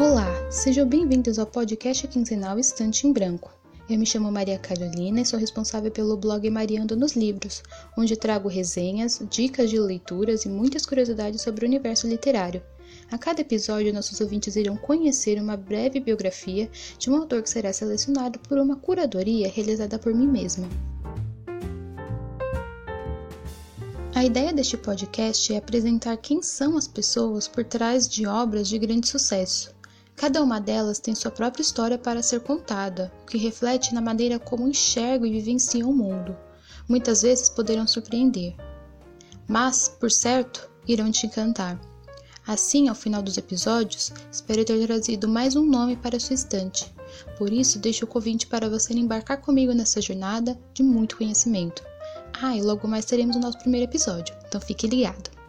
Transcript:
Olá, sejam bem-vindos ao podcast quinzenal Estante em Branco. Eu me chamo Maria Carolina e sou responsável pelo blog Mariando nos Livros, onde trago resenhas, dicas de leituras e muitas curiosidades sobre o universo literário. A cada episódio, nossos ouvintes irão conhecer uma breve biografia de um autor que será selecionado por uma curadoria realizada por mim mesma. A ideia deste podcast é apresentar quem são as pessoas por trás de obras de grande sucesso. Cada uma delas tem sua própria história para ser contada, o que reflete na maneira como enxergam e vivenciam o mundo. Muitas vezes poderão surpreender, mas, por certo, irão te encantar. Assim, ao final dos episódios, espero ter trazido mais um nome para sua estante. Por isso, deixo o convite para você embarcar comigo nessa jornada de muito conhecimento. Ah, e logo mais teremos o nosso primeiro episódio, então fique ligado!